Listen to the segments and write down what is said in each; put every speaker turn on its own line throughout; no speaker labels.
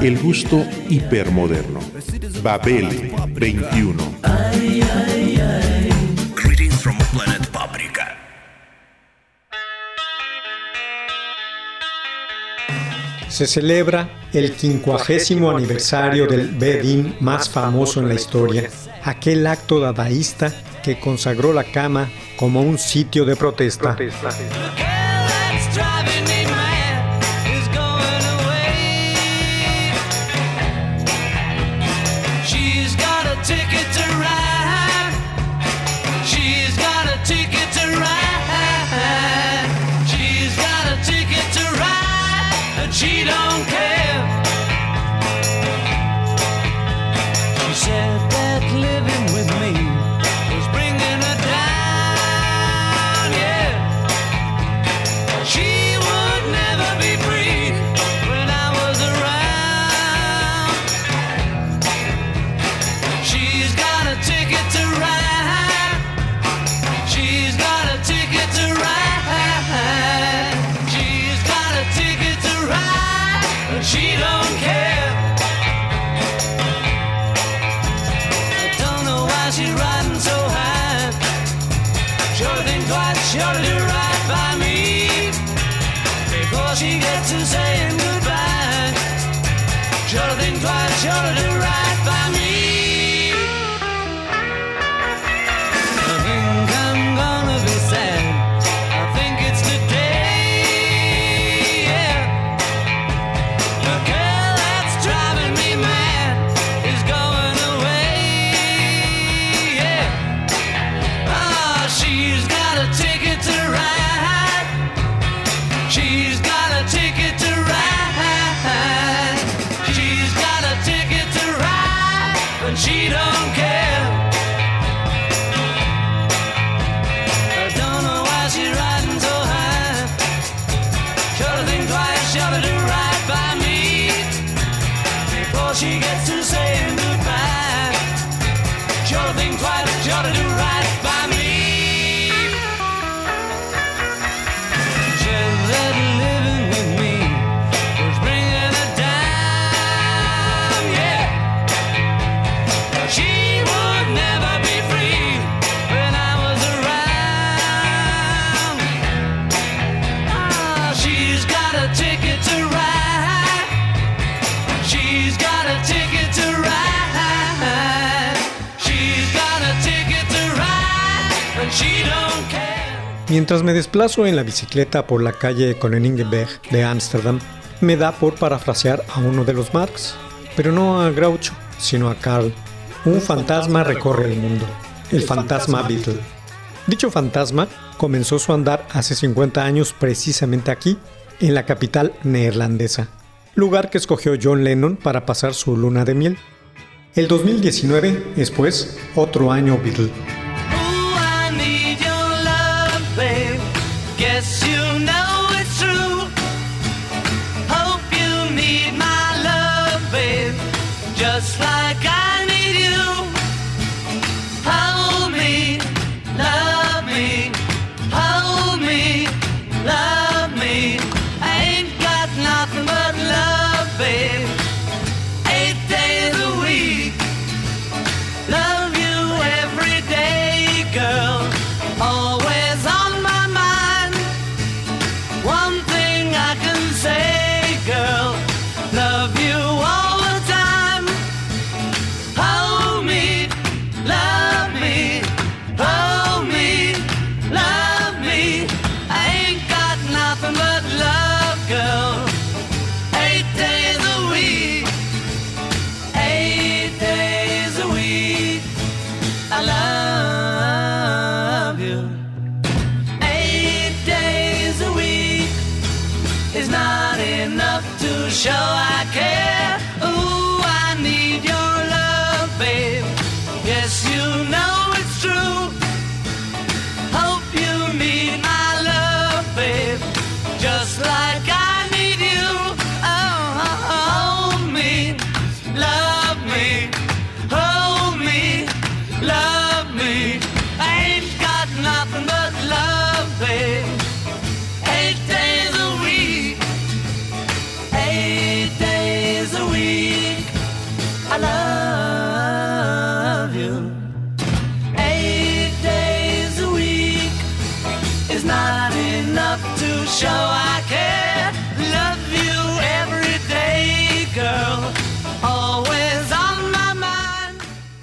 El gusto hipermoderno. Babel 21.
Greetings from planet Paprika.
Se celebra el quincuagésimo aniversario del Bedín más famoso en la historia, aquel acto dadaísta que consagró la cama como un sitio de protesta. Mientras me desplazo en la bicicleta por la calle Koningenberg de Ámsterdam, me da por parafrasear a uno de los Marx, pero no a Groucho, sino a Karl. Un fantasma recorre el mundo, el fantasma Beatle. Dicho fantasma comenzó su andar hace 50 años precisamente aquí, en la capital neerlandesa, lugar que escogió John Lennon para pasar su luna de miel. El 2019 es pues otro año Beatle.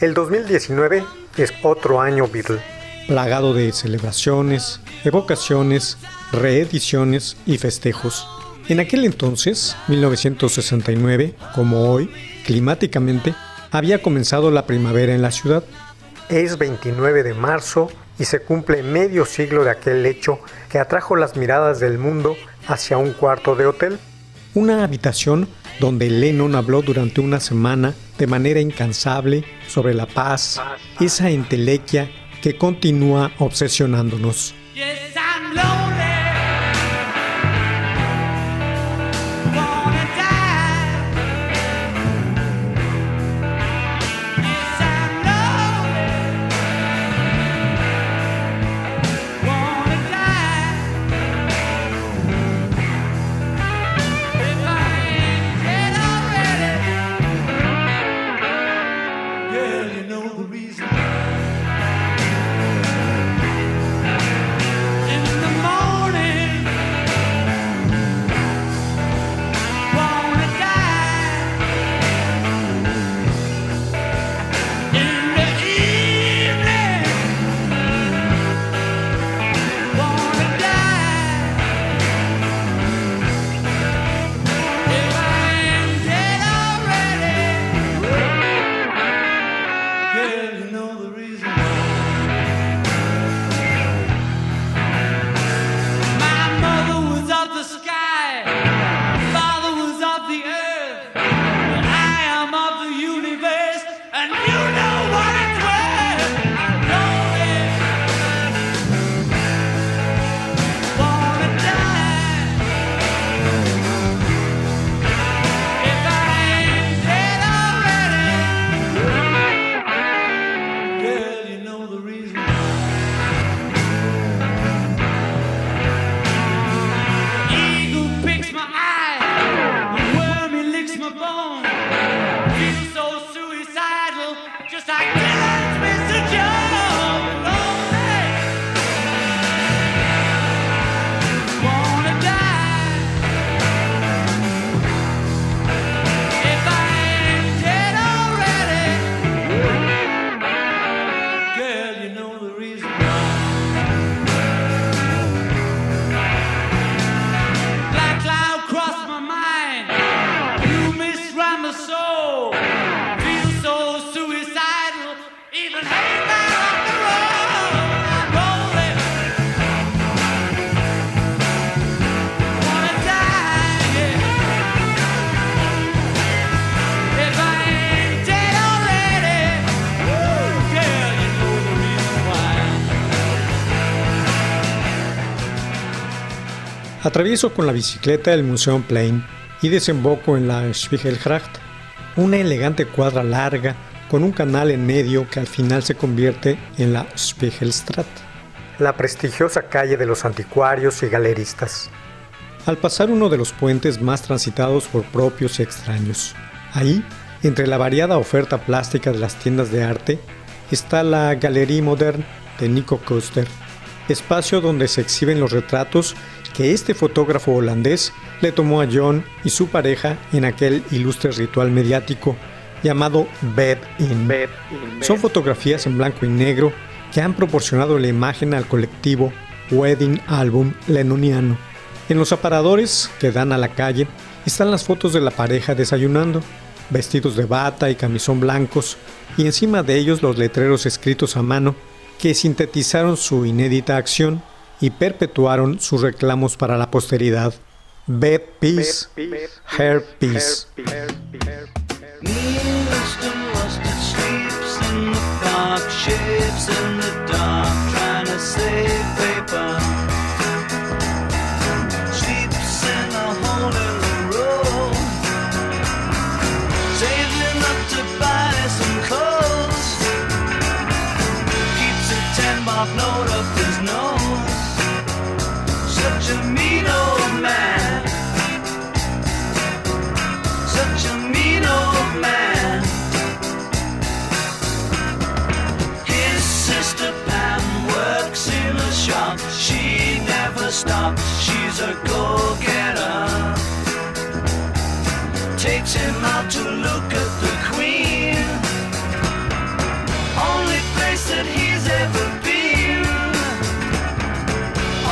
El 2019 es otro año Beatle, plagado de celebraciones, evocaciones, reediciones y festejos. En aquel entonces, 1969, como hoy, climáticamente, había comenzado la primavera en la ciudad. Es 29 de marzo y se cumple medio siglo de aquel hecho que atrajo las miradas del mundo hacia un cuarto de hotel. Una habitación donde Lennon habló durante una semana de manera incansable sobre la paz, esa entelequia que continúa obsesionándonos. Atravieso con la bicicleta el Museum Plain y desemboco en la Spiegelgracht, una elegante cuadra larga con un canal en medio que al final se convierte en la Spiegelstraat, la prestigiosa calle de los anticuarios y galeristas. Al pasar uno de los puentes más transitados por propios y extraños, ahí, entre la variada oferta plástica de las tiendas de arte, está la Galerie Moderne de Nico Koster, espacio donde se exhiben los retratos que este fotógrafo holandés le tomó a John y su pareja en aquel ilustre ritual mediático llamado Bed In. Son fotografías en blanco y negro que han proporcionado la imagen al colectivo Wedding Album Lennoniano. En los aparadores que dan a la calle están las fotos de la pareja desayunando, vestidos de bata y camisón blancos, y encima de ellos los letreros escritos a mano que sintetizaron su inédita acción y perpetuaron sus reclamos para la posteridad.
Bed Peace, Hair Peace.
Shapes in the dark, trying to save paper. Never stops. She's a go-getter. Takes him out to look at the Queen. Only place that he's ever been.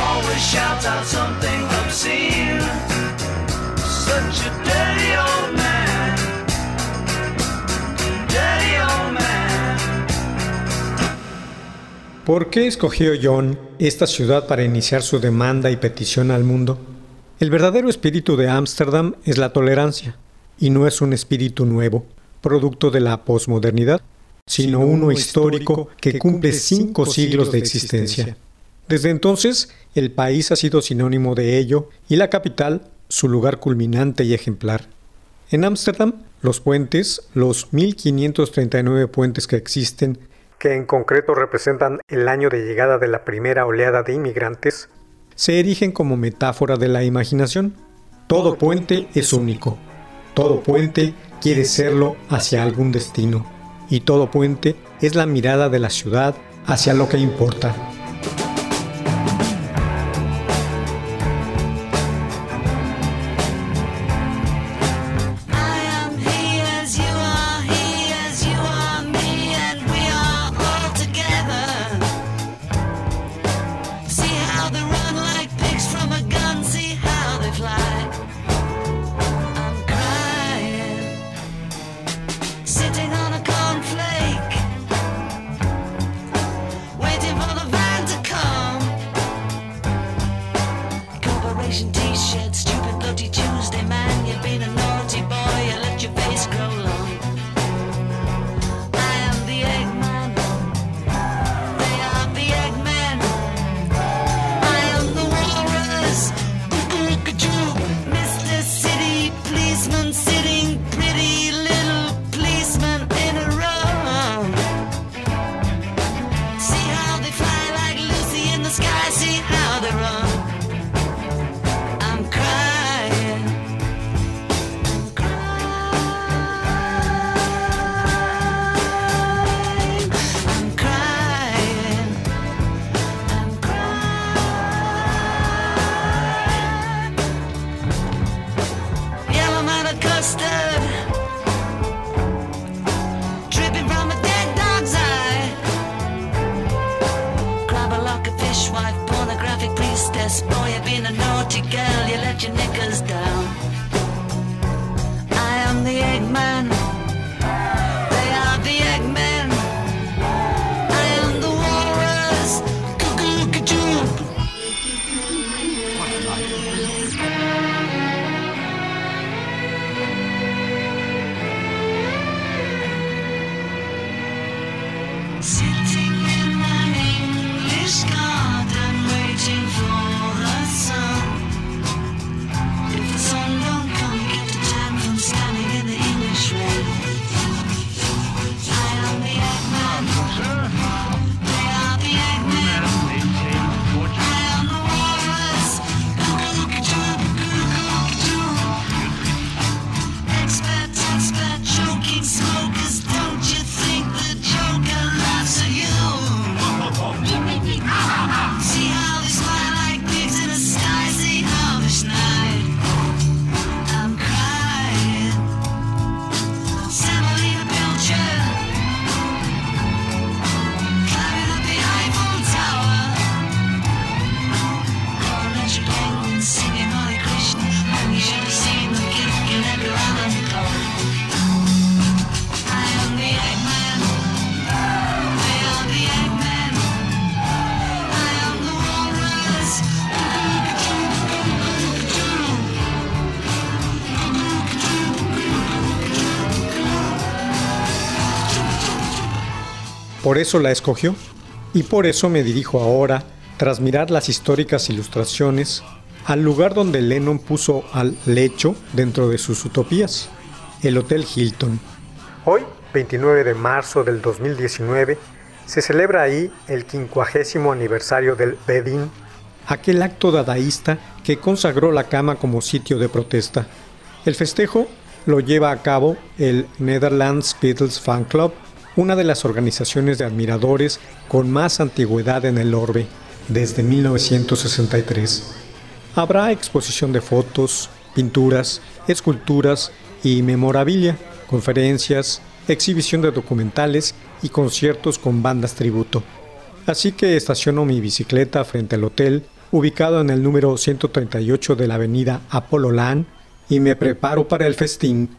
Always shouts out something obscene. Such a
¿Por qué escogió John esta ciudad para iniciar su demanda y petición al mundo? El verdadero espíritu de Ámsterdam es la tolerancia, y no es un espíritu nuevo, producto de la posmodernidad, sino uno histórico que cumple cinco siglos de existencia. Desde entonces, el país ha sido sinónimo de ello y la capital su lugar culminante y ejemplar. En Ámsterdam, los puentes, los 1539 puentes que existen, que en concreto representan el año de llegada de la primera oleada de inmigrantes, se erigen como metáfora de la imaginación. Todo puente es único. Todo puente quiere serlo hacia algún destino. Y todo puente es la mirada de la ciudad hacia lo que importa.
Por eso la escogió y por eso me dirijo ahora, tras mirar las históricas ilustraciones, al lugar donde Lennon puso al lecho dentro de sus utopías, el Hotel Hilton. Hoy, 29 de marzo del 2019, se celebra ahí el quincuagésimo aniversario del Bedin, aquel acto dadaísta que consagró la cama como sitio de protesta. El festejo lo lleva a cabo el Netherlands Beatles Fan Club, una de las organizaciones de admiradores con más antigüedad en el orbe, desde 1963. Habrá exposición de fotos, pinturas, esculturas y memorabilia, conferencias, exhibición de documentales y conciertos con bandas tributo. Así que estaciono mi bicicleta frente al hotel, ubicado en el número 138 de la avenida Apollo Land, y me preparo para el festín.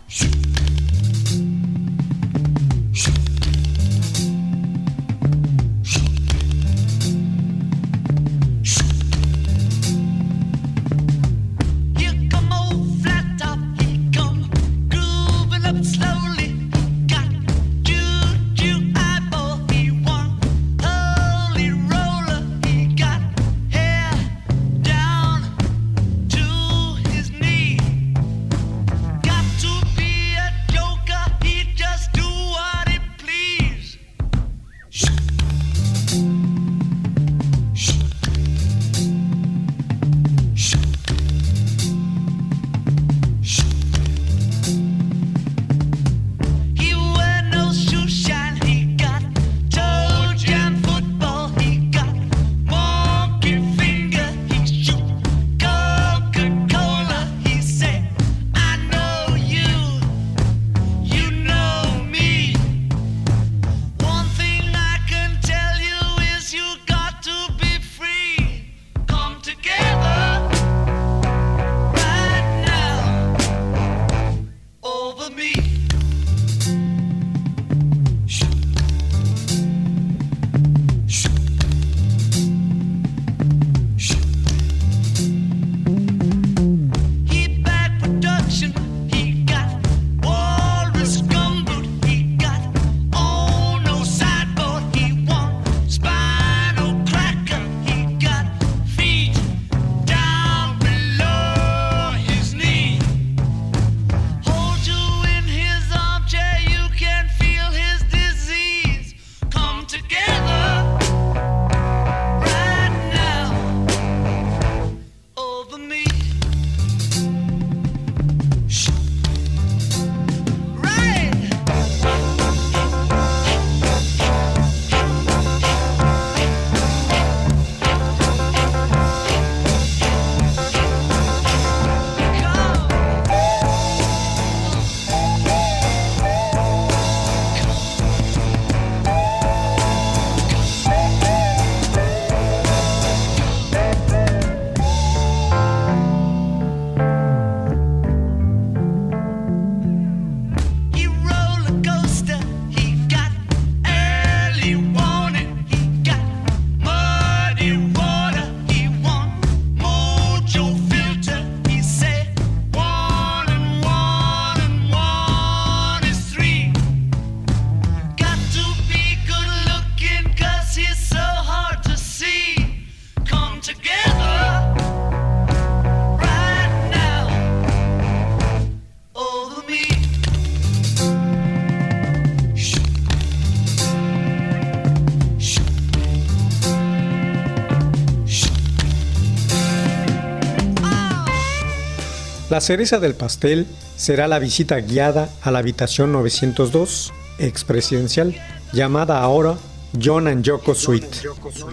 La cereza del pastel será la visita guiada a la habitación 902, expresidencial, llamada ahora John and Yoko Suite,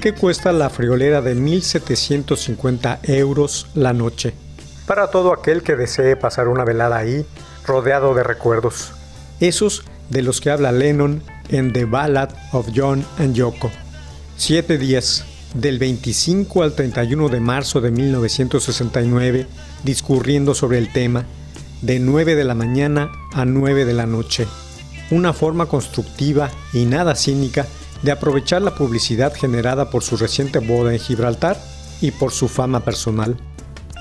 que cuesta la friolera de 1.750 euros la noche. Para todo aquel que desee pasar una velada ahí, rodeado de recuerdos. Esos de los que habla Lennon en The Ballad of John and Yoko. Siete días, del 25 al 31 de marzo de 1969, discurriendo sobre el tema, de 9 de la mañana a 9 de la noche. Una forma constructiva y nada cínica de aprovechar la publicidad generada por su reciente boda en Gibraltar y por su fama personal.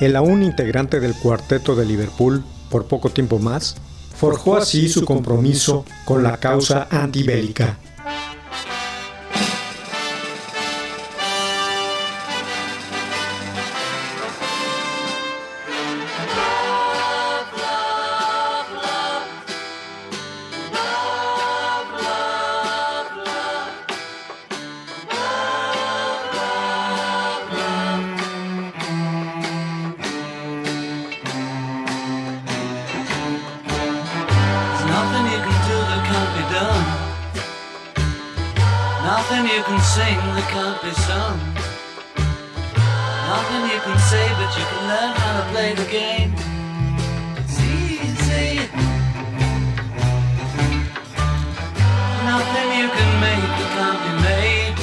El aún integrante del cuarteto de Liverpool, por poco tiempo más, forjó así su compromiso con la causa antibélica. Sing that can't be sung. Nothing you can say, but you can learn how to play the game. It's easy. Nothing you can make that can't be made.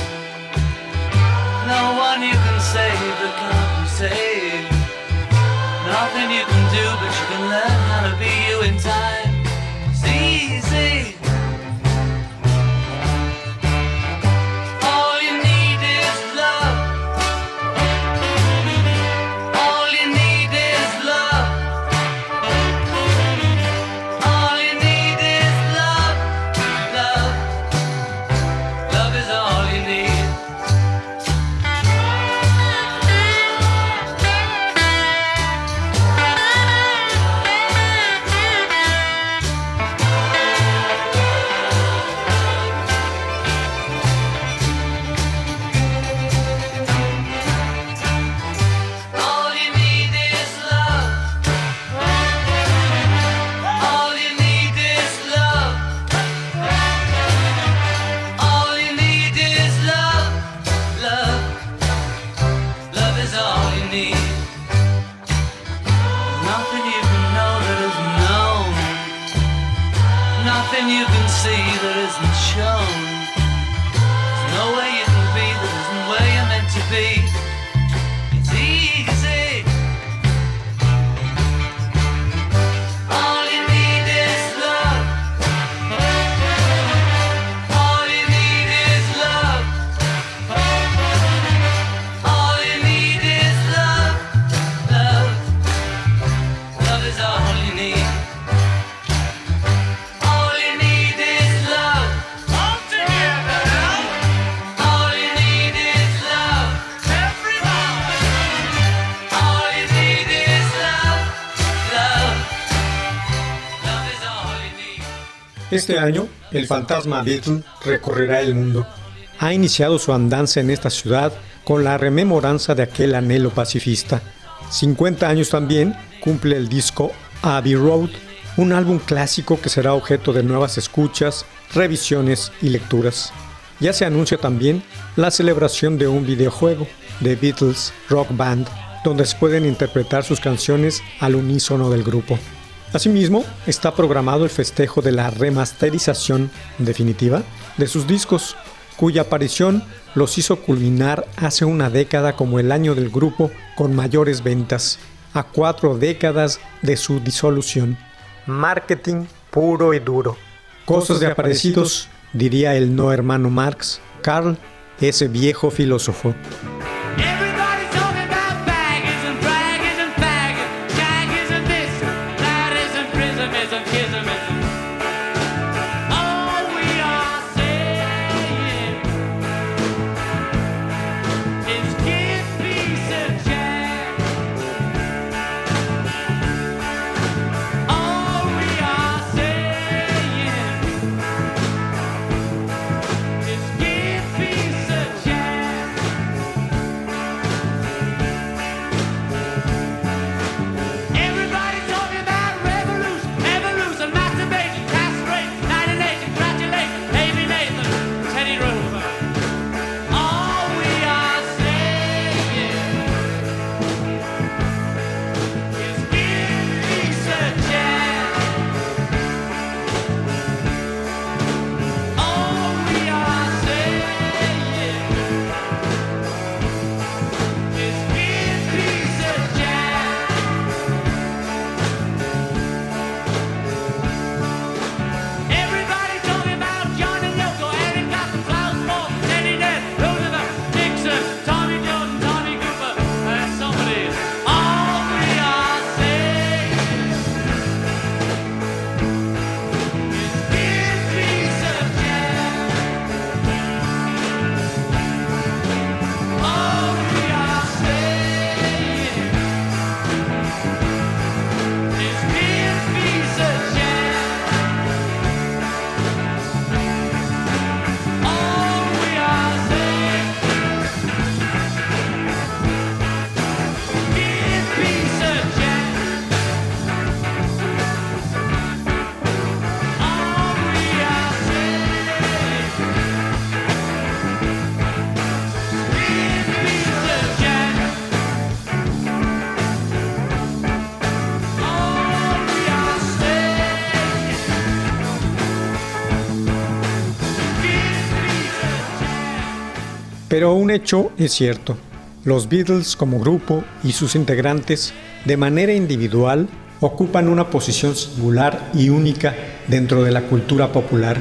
No one you can save that can't be saved.
Este año, el fantasma Beatle recorrerá el mundo. Ha iniciado su andanza en esta ciudad con la rememoranza de aquel anhelo pacifista. 50 años también cumple el disco Abbey Road, un álbum clásico que será objeto de nuevas escuchas, revisiones y lecturas. Ya se anuncia también la celebración de un videojuego, The Beatles Rock Band, donde se pueden interpretar sus canciones al unísono del grupo. Asimismo, está programado el festejo de la remasterización definitiva de sus discos, cuya aparición los hizo culminar hace una década como el año del grupo con mayores ventas, a cuatro décadas de su disolución. Marketing puro y duro. Cosas de aparecidos, diría el no hermano Marx, Carl, ese viejo filósofo.
Pero un hecho es cierto. Los Beatles como grupo y sus integrantes, de manera individual, ocupan una posición singular y única dentro de la cultura popular.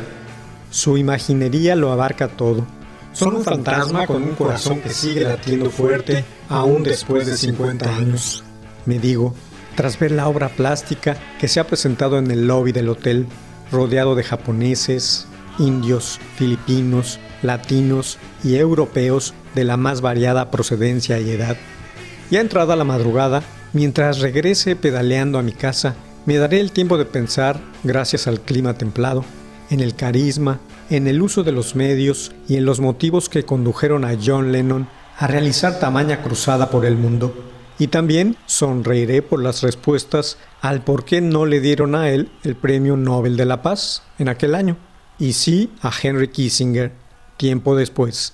Su imaginería lo abarca todo. Son un fantasma con un corazón que sigue latiendo fuerte aún después de 50 años. Me digo, tras ver la obra plástica que se ha presentado en el lobby del hotel, rodeado de japoneses, indios, filipinos, latinos y europeos de la más variada procedencia y edad. Ya entrada la madrugada, mientras regrese pedaleando a mi casa, me daré el tiempo de pensar, gracias al clima templado, en el carisma, en el uso de los medios y en los motivos que condujeron a John Lennon a realizar tamaña cruzada por el mundo. Y también sonreiré por las respuestas al por qué no le dieron a él el Premio Nobel de la Paz en aquel año, y sí a Henry Kissinger tiempo después.